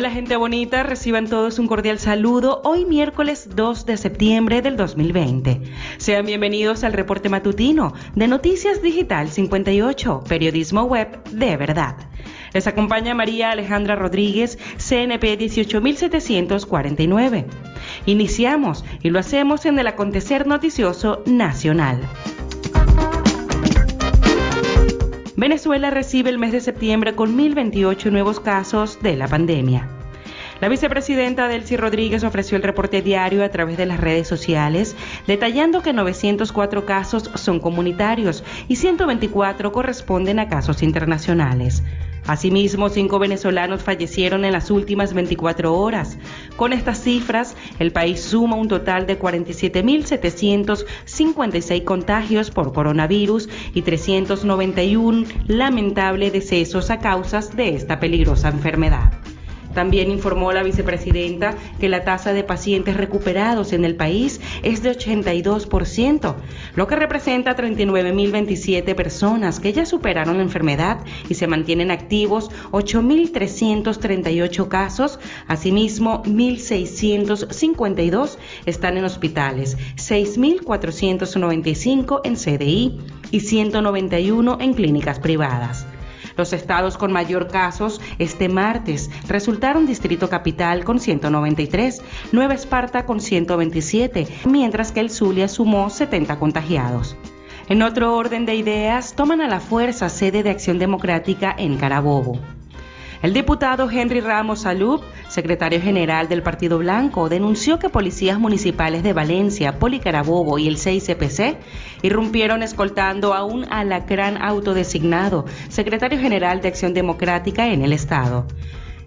Hola gente bonita, reciban todos un cordial saludo hoy miércoles 2 de septiembre del 2020. Sean bienvenidos al reporte matutino de Noticias Digital 58, periodismo web de verdad. Les acompaña María Alejandra Rodríguez, CNP 18749. Iniciamos y lo hacemos en el acontecer noticioso nacional. Venezuela recibe el mes de septiembre con 1.028 nuevos casos de la pandemia. La vicepresidenta Delcy Rodríguez ofreció el reporte diario a través de las redes sociales, detallando que 904 casos son comunitarios y 124 corresponden a casos internacionales. Asimismo, cinco venezolanos fallecieron en las últimas 24 horas. Con estas cifras, el país suma un total de 47.756 contagios por coronavirus y 391 lamentables decesos a causas de esta peligrosa enfermedad. También informó la vicepresidenta que la tasa de pacientes recuperados en el país es de 82%, lo que representa 39.027 personas que ya superaron la enfermedad y se mantienen activos 8.338 casos. Asimismo, 1.652 están en hospitales, 6.495 en CDI y 191 en clínicas privadas. Los estados con mayor casos este martes resultaron Distrito Capital con 193, Nueva Esparta con 127, mientras que el Zulia sumó 70 contagiados. En otro orden de ideas, toman a la fuerza sede de Acción Democrática en Carabobo. El diputado Henry Ramos Salub, secretario general del Partido Blanco, denunció que policías municipales de Valencia, Policarabobo y el 6CPC irrumpieron escoltando a un alacrán autodesignado, secretario general de Acción Democrática en el Estado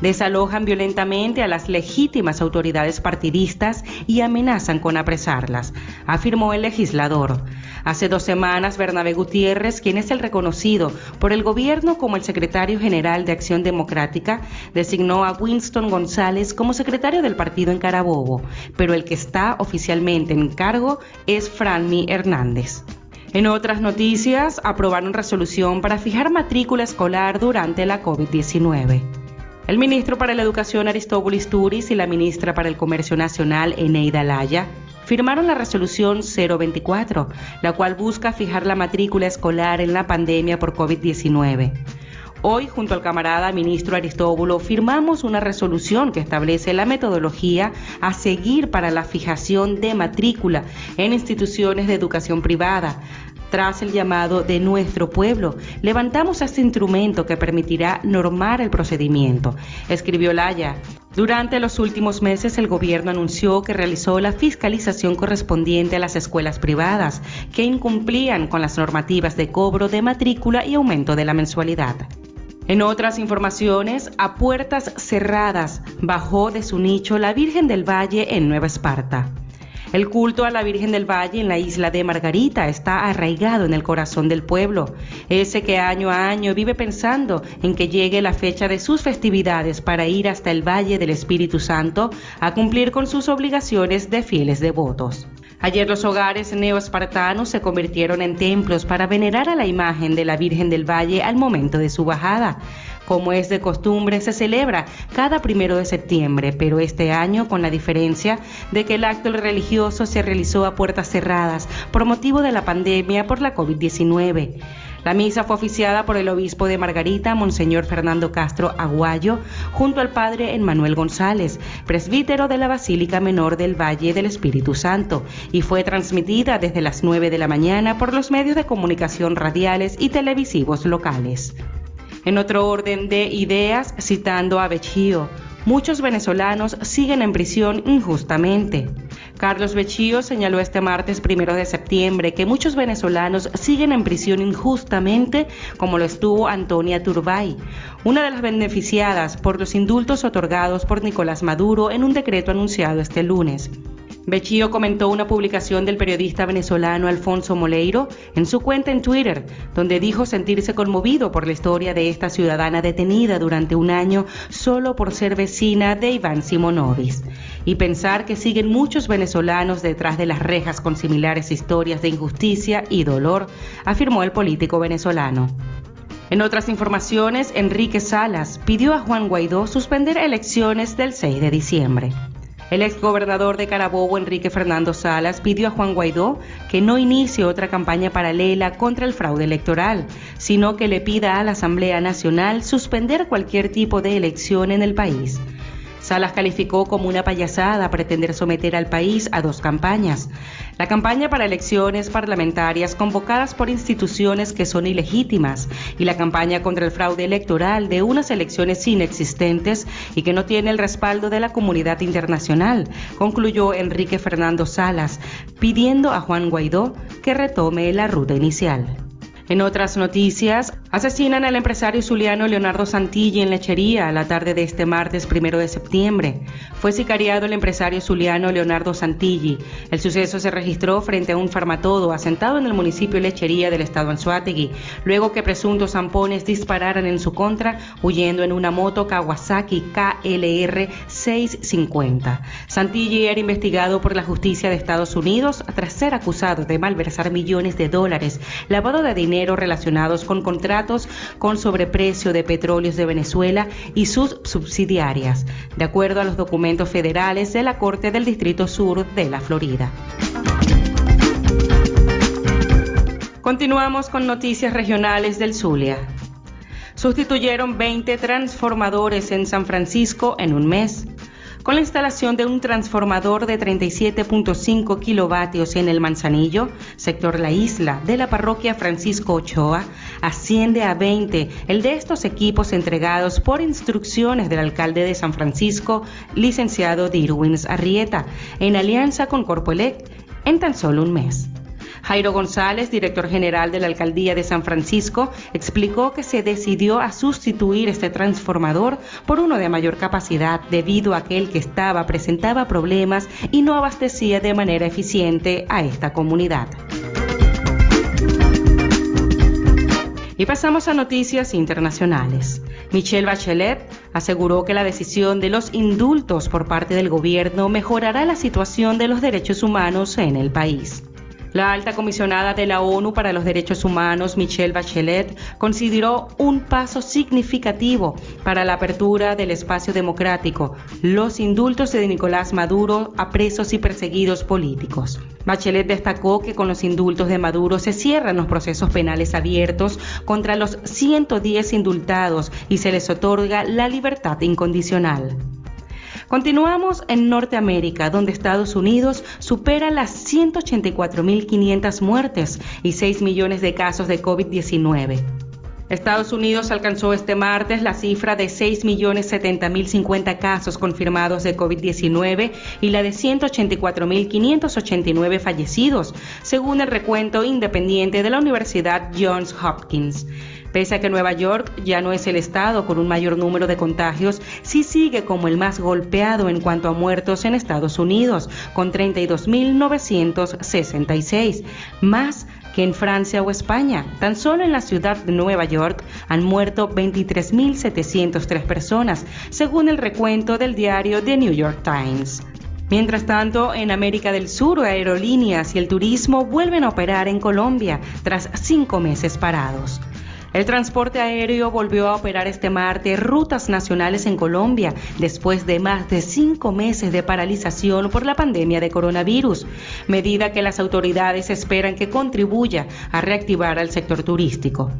desalojan violentamente a las legítimas autoridades partidistas y amenazan con apresarlas, afirmó el legislador. Hace dos semanas, Bernabé Gutiérrez, quien es el reconocido por el gobierno como el secretario general de Acción Democrática, designó a Winston González como secretario del partido en Carabobo, pero el que está oficialmente en cargo es Franmi Hernández. En otras noticias, aprobaron resolución para fijar matrícula escolar durante la COVID-19. El ministro para la Educación Aristóbulo Turis y la ministra para el Comercio Nacional Eneida Laya firmaron la resolución 024, la cual busca fijar la matrícula escolar en la pandemia por COVID-19. Hoy, junto al camarada ministro Aristóbulo, firmamos una resolución que establece la metodología a seguir para la fijación de matrícula en instituciones de educación privada, tras el llamado de nuestro pueblo, levantamos este instrumento que permitirá normar el procedimiento, escribió Laya. Durante los últimos meses el gobierno anunció que realizó la fiscalización correspondiente a las escuelas privadas que incumplían con las normativas de cobro de matrícula y aumento de la mensualidad. En otras informaciones, a puertas cerradas bajó de su nicho la Virgen del Valle en Nueva Esparta. El culto a la Virgen del Valle en la isla de Margarita está arraigado en el corazón del pueblo, ese que año a año vive pensando en que llegue la fecha de sus festividades para ir hasta el Valle del Espíritu Santo a cumplir con sus obligaciones de fieles devotos. Ayer los hogares neoespartanos se convirtieron en templos para venerar a la imagen de la Virgen del Valle al momento de su bajada. Como es de costumbre, se celebra cada primero de septiembre, pero este año con la diferencia de que el acto religioso se realizó a puertas cerradas por motivo de la pandemia por la COVID-19. La misa fue oficiada por el obispo de Margarita, Monseñor Fernando Castro Aguayo, junto al padre Emmanuel González, presbítero de la Basílica Menor del Valle del Espíritu Santo, y fue transmitida desde las 9 de la mañana por los medios de comunicación radiales y televisivos locales. En otro orden de ideas, citando a Bechío, muchos venezolanos siguen en prisión injustamente. Carlos Bechío señaló este martes primero de septiembre que muchos venezolanos siguen en prisión injustamente, como lo estuvo Antonia Turbay, una de las beneficiadas por los indultos otorgados por Nicolás Maduro en un decreto anunciado este lunes. Bechío comentó una publicación del periodista venezolano Alfonso Moleiro en su cuenta en Twitter, donde dijo sentirse conmovido por la historia de esta ciudadana detenida durante un año solo por ser vecina de Iván Simonovis, y pensar que siguen muchos venezolanos detrás de las rejas con similares historias de injusticia y dolor, afirmó el político venezolano. En otras informaciones, Enrique Salas pidió a Juan Guaidó suspender elecciones del 6 de diciembre. El exgobernador de Carabobo, Enrique Fernando Salas, pidió a Juan Guaidó que no inicie otra campaña paralela contra el fraude electoral, sino que le pida a la Asamblea Nacional suspender cualquier tipo de elección en el país. Salas calificó como una payasada pretender someter al país a dos campañas. La campaña para elecciones parlamentarias convocadas por instituciones que son ilegítimas y la campaña contra el fraude electoral de unas elecciones inexistentes y que no tiene el respaldo de la comunidad internacional, concluyó Enrique Fernando Salas, pidiendo a Juan Guaidó que retome la ruta inicial. En otras noticias, asesinan al empresario zuliano Leonardo Santilli en lechería la tarde de este martes primero de septiembre. Fue sicariado el empresario zuliano Leonardo Santilli. El suceso se registró frente a un farmatodo asentado en el municipio Lechería del estado Anzuategui, luego que presuntos zampones dispararan en su contra huyendo en una moto Kawasaki KLR 650. Santilli era investigado por la justicia de Estados Unidos tras ser acusado de malversar millones de dólares, lavado de dinero relacionados con contratos con sobreprecio de petróleos de Venezuela y sus subsidiarias, de acuerdo a los documentos federales de la Corte del Distrito Sur de la Florida. Continuamos con noticias regionales del Zulia. Sustituyeron 20 transformadores en San Francisco en un mes con la instalación de un transformador de 37.5 kilovatios en el Manzanillo, sector La Isla, de la parroquia Francisco Ochoa, asciende a 20 el de estos equipos entregados por instrucciones del alcalde de San Francisco, licenciado Dirwins Arrieta, en alianza con Corpoelec, en tan solo un mes. Jairo González, director general de la Alcaldía de San Francisco, explicó que se decidió a sustituir este transformador por uno de mayor capacidad debido a que el que estaba presentaba problemas y no abastecía de manera eficiente a esta comunidad. Y pasamos a noticias internacionales. Michelle Bachelet aseguró que la decisión de los indultos por parte del gobierno mejorará la situación de los derechos humanos en el país. La alta comisionada de la ONU para los Derechos Humanos, Michelle Bachelet, consideró un paso significativo para la apertura del espacio democrático, los indultos de Nicolás Maduro a presos y perseguidos políticos. Bachelet destacó que con los indultos de Maduro se cierran los procesos penales abiertos contra los 110 indultados y se les otorga la libertad incondicional. Continuamos en Norteamérica, donde Estados Unidos supera las 184.500 muertes y 6 millones de casos de COVID-19. Estados Unidos alcanzó este martes la cifra de 6.070.050 casos confirmados de COVID-19 y la de 184.589 fallecidos, según el recuento independiente de la Universidad Johns Hopkins. Pese a que Nueva York ya no es el estado con un mayor número de contagios, sí sigue como el más golpeado en cuanto a muertos en Estados Unidos, con 32.966, más que en Francia o España. Tan solo en la ciudad de Nueva York han muerto 23.703 personas, según el recuento del diario The New York Times. Mientras tanto, en América del Sur, aerolíneas y el turismo vuelven a operar en Colombia tras cinco meses parados. El transporte aéreo volvió a operar este martes rutas nacionales en Colombia después de más de cinco meses de paralización por la pandemia de coronavirus, medida que las autoridades esperan que contribuya a reactivar al sector turístico.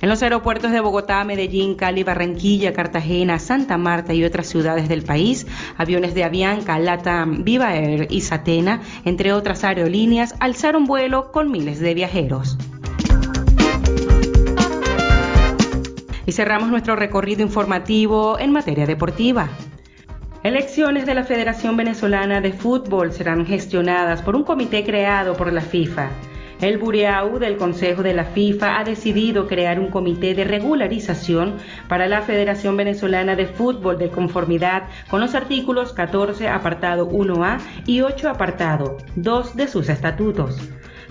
En los aeropuertos de Bogotá, Medellín, Cali, Barranquilla, Cartagena, Santa Marta y otras ciudades del país, aviones de Avianca, Latam, Viva Air y Satena, entre otras aerolíneas, alzaron vuelo con miles de viajeros. Y cerramos nuestro recorrido informativo en materia deportiva. Elecciones de la Federación Venezolana de Fútbol serán gestionadas por un comité creado por la FIFA. El Bureau del Consejo de la FIFA ha decidido crear un comité de regularización para la Federación Venezolana de Fútbol de conformidad con los artículos 14 apartado 1A y 8 apartado 2 de sus estatutos.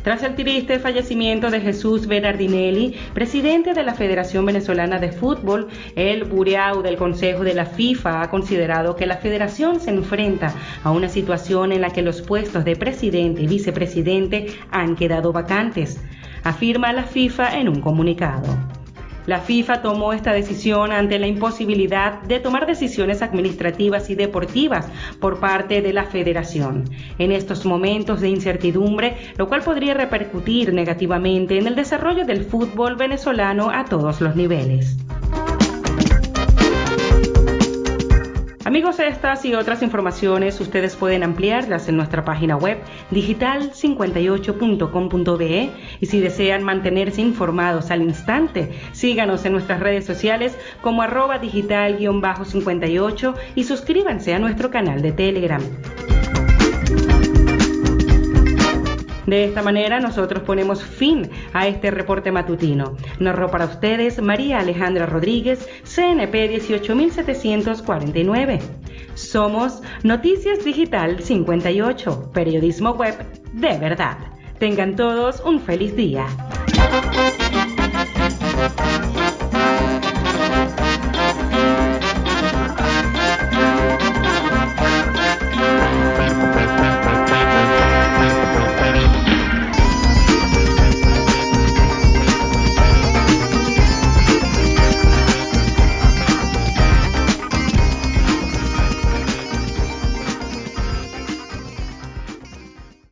Tras el triste fallecimiento de Jesús Bernardinelli, presidente de la Federación Venezolana de Fútbol, el Bureau del Consejo de la FIFA ha considerado que la federación se enfrenta a una situación en la que los puestos de presidente y vicepresidente han quedado vacantes, afirma la FIFA en un comunicado. La FIFA tomó esta decisión ante la imposibilidad de tomar decisiones administrativas y deportivas por parte de la federación en estos momentos de incertidumbre, lo cual podría repercutir negativamente en el desarrollo del fútbol venezolano a todos los niveles. Amigos, estas y otras informaciones ustedes pueden ampliarlas en nuestra página web digital58.com.be y si desean mantenerse informados al instante, síganos en nuestras redes sociales como arroba digital-58 y suscríbanse a nuestro canal de Telegram. De esta manera nosotros ponemos fin a este reporte matutino. Narró para ustedes María Alejandra Rodríguez, CNP 18749. Somos Noticias Digital 58, periodismo web de verdad. Tengan todos un feliz día.